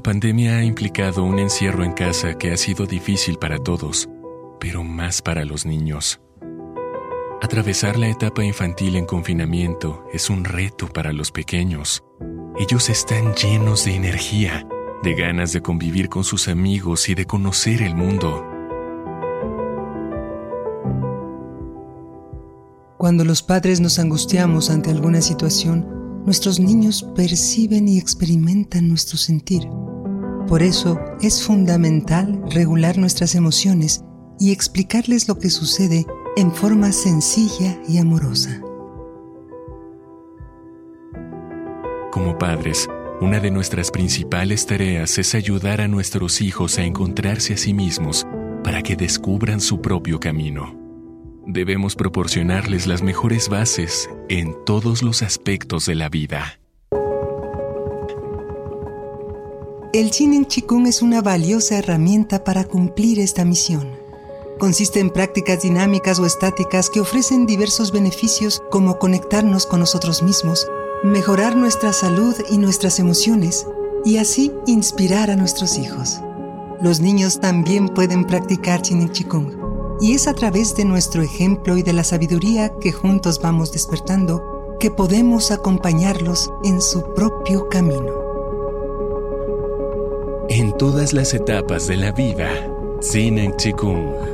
pandemia ha implicado un encierro en casa que ha sido difícil para todos, pero más para los niños. Atravesar la etapa infantil en confinamiento es un reto para los pequeños. Ellos están llenos de energía, de ganas de convivir con sus amigos y de conocer el mundo. Cuando los padres nos angustiamos ante alguna situación, nuestros niños perciben y experimentan nuestro sentir. Por eso es fundamental regular nuestras emociones y explicarles lo que sucede en forma sencilla y amorosa. Como padres, una de nuestras principales tareas es ayudar a nuestros hijos a encontrarse a sí mismos para que descubran su propio camino. Debemos proporcionarles las mejores bases en todos los aspectos de la vida. El Chinen Chikung es una valiosa herramienta para cumplir esta misión. Consiste en prácticas dinámicas o estáticas que ofrecen diversos beneficios como conectarnos con nosotros mismos, mejorar nuestra salud y nuestras emociones y así inspirar a nuestros hijos. Los niños también pueden practicar Chinen Chikung y es a través de nuestro ejemplo y de la sabiduría que juntos vamos despertando que podemos acompañarlos en su propio camino. En todas las etapas de la vida, Sin Chikung